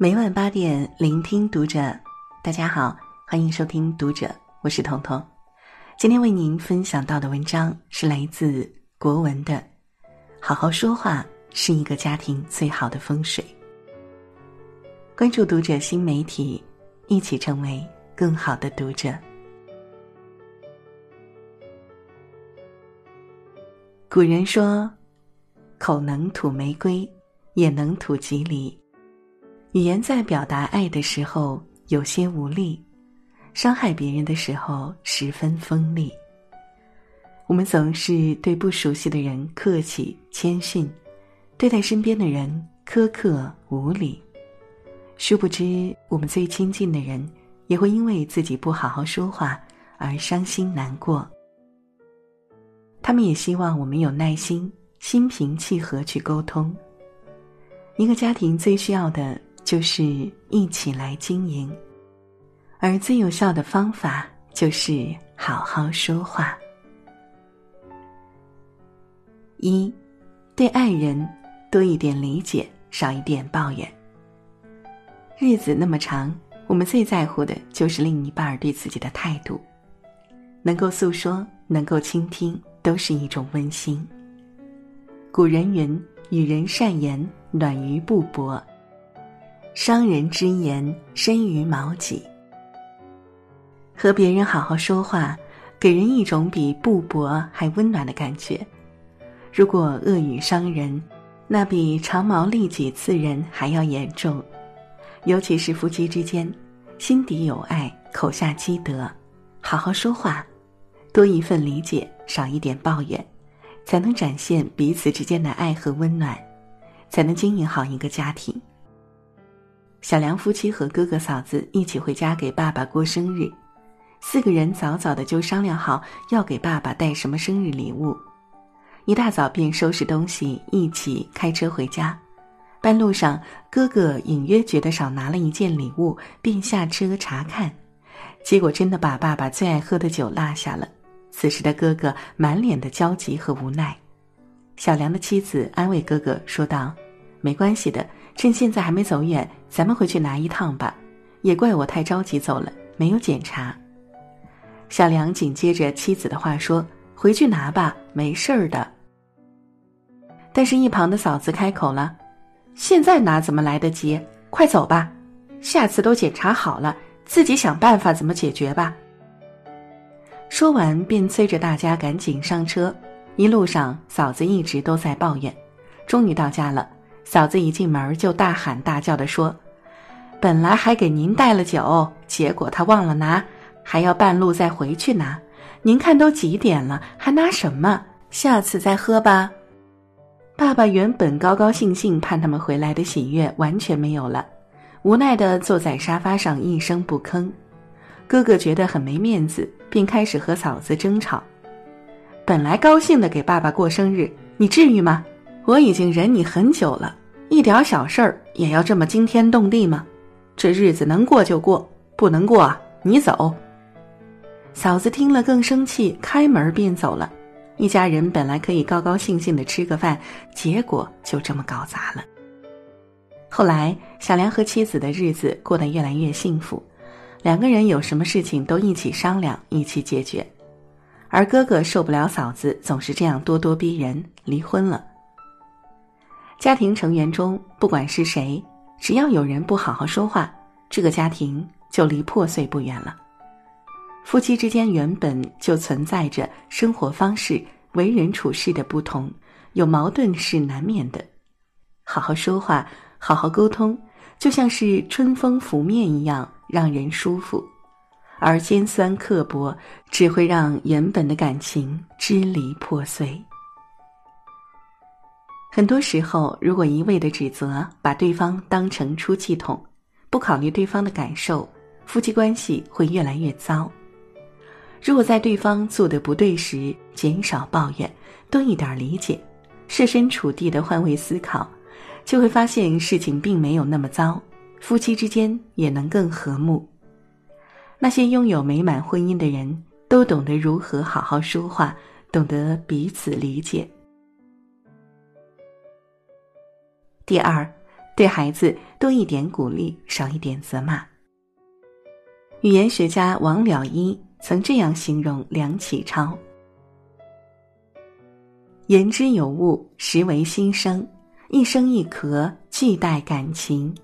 每晚八点，聆听读者。大家好，欢迎收听读者，我是彤彤。今天为您分享到的文章是来自国文的《好好说话是一个家庭最好的风水》。关注读者新媒体，一起成为更好的读者。古人说：“口能吐玫瑰，也能吐吉利。”语言在表达爱的时候有些无力，伤害别人的时候十分锋利。我们总是对不熟悉的人客气谦逊，对待身边的人苛刻无礼。殊不知，我们最亲近的人也会因为自己不好好说话而伤心难过。他们也希望我们有耐心、心平气和去沟通。一个家庭最需要的。就是一起来经营，而最有效的方法就是好好说话。一，对爱人多一点理解，少一点抱怨。日子那么长，我们最在乎的就是另一半对自己的态度，能够诉说，能够倾听，都是一种温馨。古人云：“与人善言，暖于布帛。”伤人之言深于矛戟。和别人好好说话，给人一种比布帛还温暖的感觉。如果恶语伤人，那比长矛利戟刺人还要严重。尤其是夫妻之间，心底有爱，口下积德，好好说话，多一份理解，少一点抱怨，才能展现彼此之间的爱和温暖，才能经营好一个家庭。小梁夫妻和哥哥嫂子一起回家给爸爸过生日，四个人早早的就商量好要给爸爸带什么生日礼物，一大早便收拾东西一起开车回家。半路上，哥哥隐约觉得少拿了一件礼物，便下车查看，结果真的把爸爸最爱喝的酒落下了。此时的哥哥满脸的焦急和无奈，小梁的妻子安慰哥哥说道：“没关系的。”趁现在还没走远，咱们回去拿一趟吧。也怪我太着急走了，没有检查。小梁紧接着妻子的话说：“回去拿吧，没事儿的。”但是，一旁的嫂子开口了：“现在拿怎么来得及？快走吧，下次都检查好了，自己想办法怎么解决吧。”说完，便催着大家赶紧上车。一路上，嫂子一直都在抱怨。终于到家了。嫂子一进门就大喊大叫的说：“本来还给您带了酒，结果他忘了拿，还要半路再回去拿。您看都几点了，还拿什么？下次再喝吧。”爸爸原本高高兴兴盼他们回来的喜悦完全没有了，无奈的坐在沙发上一声不吭。哥哥觉得很没面子，便开始和嫂子争吵。本来高兴的给爸爸过生日，你至于吗？我已经忍你很久了，一点小事儿也要这么惊天动地吗？这日子能过就过，不能过啊你走。嫂子听了更生气，开门便走了。一家人本来可以高高兴兴的吃个饭，结果就这么搞砸了。后来，小梁和妻子的日子过得越来越幸福，两个人有什么事情都一起商量，一起解决。而哥哥受不了嫂子总是这样咄咄逼人，离婚了。家庭成员中，不管是谁，只要有人不好好说话，这个家庭就离破碎不远了。夫妻之间原本就存在着生活方式、为人处事的不同，有矛盾是难免的。好好说话，好好沟通，就像是春风拂面一样，让人舒服；而尖酸刻薄，只会让原本的感情支离破碎。很多时候，如果一味的指责，把对方当成出气筒，不考虑对方的感受，夫妻关系会越来越糟。如果在对方做的不对时，减少抱怨，多一点理解，设身处地的换位思考，就会发现事情并没有那么糟，夫妻之间也能更和睦。那些拥有美满婚姻的人，都懂得如何好好说话，懂得彼此理解。第二，对孩子多一点鼓励，少一点责骂。语言学家王了一曾这样形容梁启超：“言之有物，实为心声，一声一咳，俱带感情。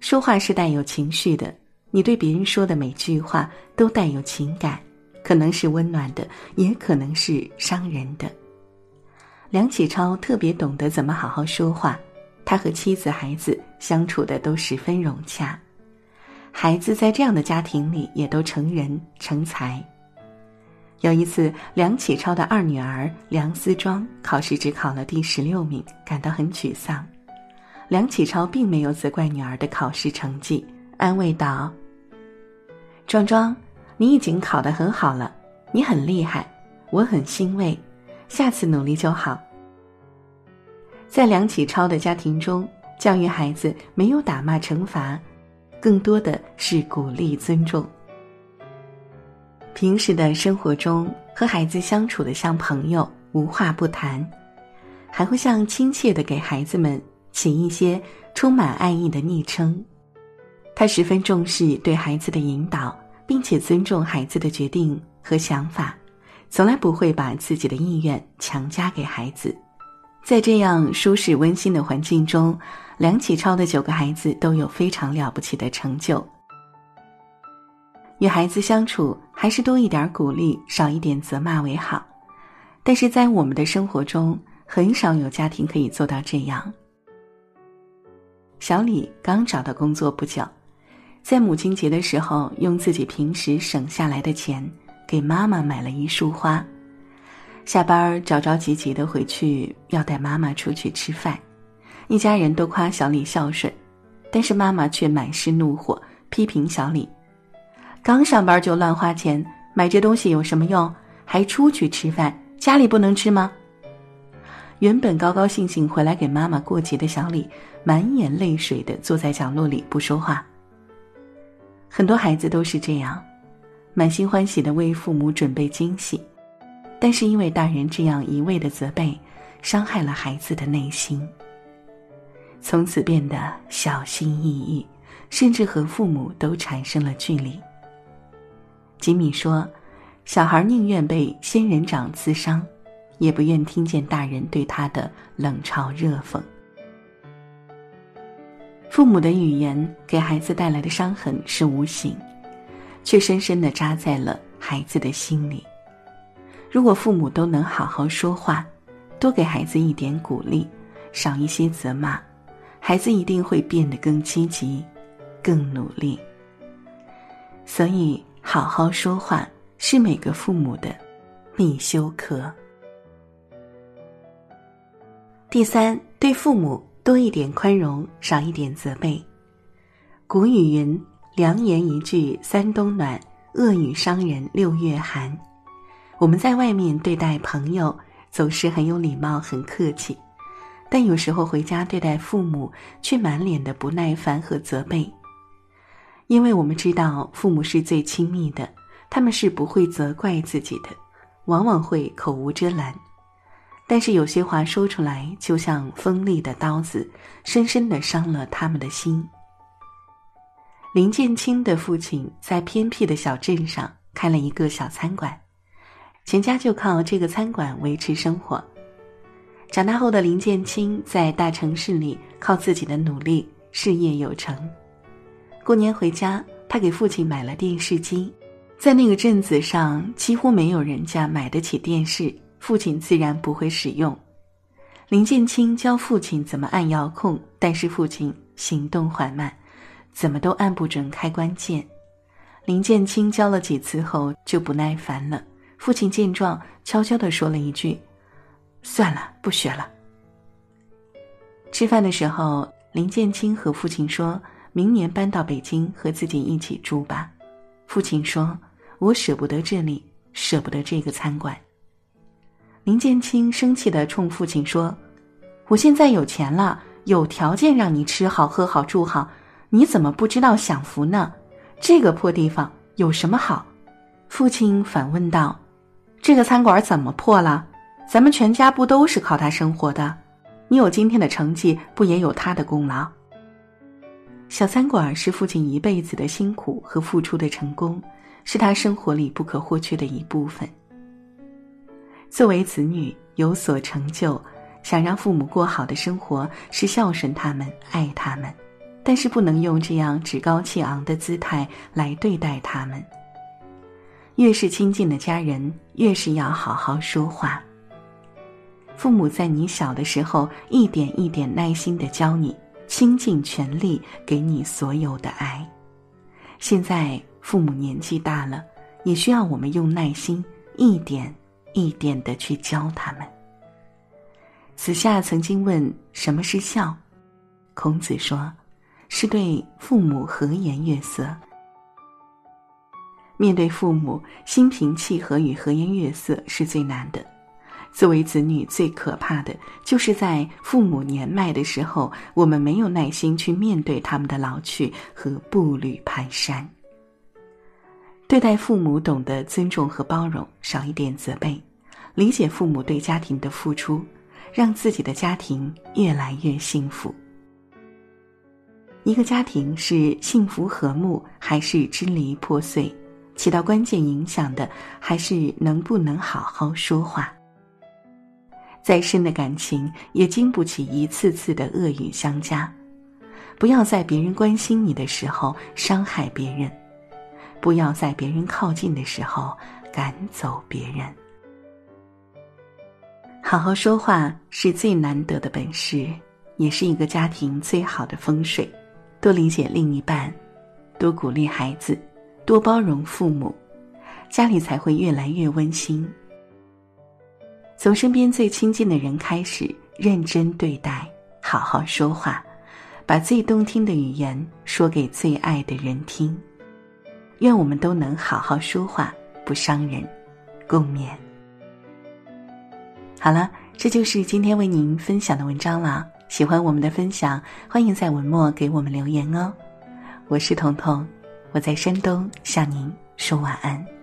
说话是带有情绪的，你对别人说的每句话都带有情感，可能是温暖的，也可能是伤人的。”梁启超特别懂得怎么好好说话。他和妻子、孩子相处的都十分融洽，孩子在这样的家庭里也都成人成才。有一次，梁启超的二女儿梁思庄考试只考了第十六名，感到很沮丧。梁启超并没有责怪女儿的考试成绩，安慰道：“庄庄，你已经考得很好了，你很厉害，我很欣慰，下次努力就好。”在梁启超的家庭中，教育孩子没有打骂惩罚，更多的是鼓励尊重。平时的生活中，和孩子相处的像朋友，无话不谈，还会像亲切的给孩子们起一些充满爱意的昵称。他十分重视对孩子的引导，并且尊重孩子的决定和想法，从来不会把自己的意愿强加给孩子。在这样舒适温馨的环境中，梁启超的九个孩子都有非常了不起的成就。与孩子相处，还是多一点鼓励，少一点责骂为好。但是在我们的生活中，很少有家庭可以做到这样。小李刚找到工作不久，在母亲节的时候，用自己平时省下来的钱，给妈妈买了一束花。下班着着急急的回去，要带妈妈出去吃饭。一家人都夸小李孝顺，但是妈妈却满是怒火，批评小李：“刚上班就乱花钱，买这东西有什么用？还出去吃饭，家里不能吃吗？”原本高高兴兴回来给妈妈过节的小李，满眼泪水的坐在角落里不说话。很多孩子都是这样，满心欢喜的为父母准备惊喜。但是因为大人这样一味的责备，伤害了孩子的内心，从此变得小心翼翼，甚至和父母都产生了距离。吉米说：“小孩宁愿被仙人掌刺伤，也不愿听见大人对他的冷嘲热讽。”父母的语言给孩子带来的伤痕是无形，却深深的扎在了孩子的心里。如果父母都能好好说话，多给孩子一点鼓励，少一些责骂，孩子一定会变得更积极、更努力。所以，好好说话是每个父母的必修课。第三，对父母多一点宽容，少一点责备。古语云：“良言一句三冬暖，恶语伤人六月寒。”我们在外面对待朋友总是很有礼貌、很客气，但有时候回家对待父母却满脸的不耐烦和责备。因为我们知道父母是最亲密的，他们是不会责怪自己的，往往会口无遮拦。但是有些话说出来，就像锋利的刀子，深深的伤了他们的心。林建清的父亲在偏僻的小镇上开了一个小餐馆。全家就靠这个餐馆维持生活。长大后的林建清在大城市里靠自己的努力事业有成。过年回家，他给父亲买了电视机。在那个镇子上，几乎没有人家买得起电视，父亲自然不会使用。林建清教父亲怎么按遥控，但是父亲行动缓慢，怎么都按不准开关键。林建清教了几次后就不耐烦了。父亲见状，悄悄地说了一句：“算了，不学了。”吃饭的时候，林建清和父亲说：“明年搬到北京和自己一起住吧。”父亲说：“我舍不得这里，舍不得这个餐馆。”林建清生气地冲父亲说：“我现在有钱了，有条件让你吃好、喝好、住好，你怎么不知道享福呢？这个破地方有什么好？”父亲反问道。这个餐馆怎么破了？咱们全家不都是靠它生活的？你有今天的成绩，不也有他的功劳？小餐馆是父亲一辈子的辛苦和付出的成功，是他生活里不可或缺的一部分。作为子女，有所成就，想让父母过好的生活，是孝顺他们、爱他们，但是不能用这样趾高气昂的姿态来对待他们。越是亲近的家人，越是要好好说话。父母在你小的时候，一点一点耐心的教你。倾尽全力给你所有的爱。现在父母年纪大了，也需要我们用耐心，一点一点的去教他们。子夏曾经问：“什么是孝？”孔子说：“是对父母和颜悦色。”面对父母，心平气和与和颜悦色是最难的。作为子女，最可怕的就是在父母年迈的时候，我们没有耐心去面对他们的老去和步履蹒跚。对待父母，懂得尊重和包容，少一点责备，理解父母对家庭的付出，让自己的家庭越来越幸福。一个家庭是幸福和睦，还是支离破碎，起到关键影响的，还是能不能好好说话。再深的感情也经不起一次次的恶语相加，不要在别人关心你的时候伤害别人，不要在别人靠近的时候赶走别人。好好说话是最难得的本事，也是一个家庭最好的风水。多理解另一半，多鼓励孩子，多包容父母，家里才会越来越温馨。从身边最亲近的人开始认真对待，好好说话，把最动听的语言说给最爱的人听。愿我们都能好好说话，不伤人，共勉。好了，这就是今天为您分享的文章了。喜欢我们的分享，欢迎在文末给我们留言哦。我是彤彤，我在山东向您说晚安。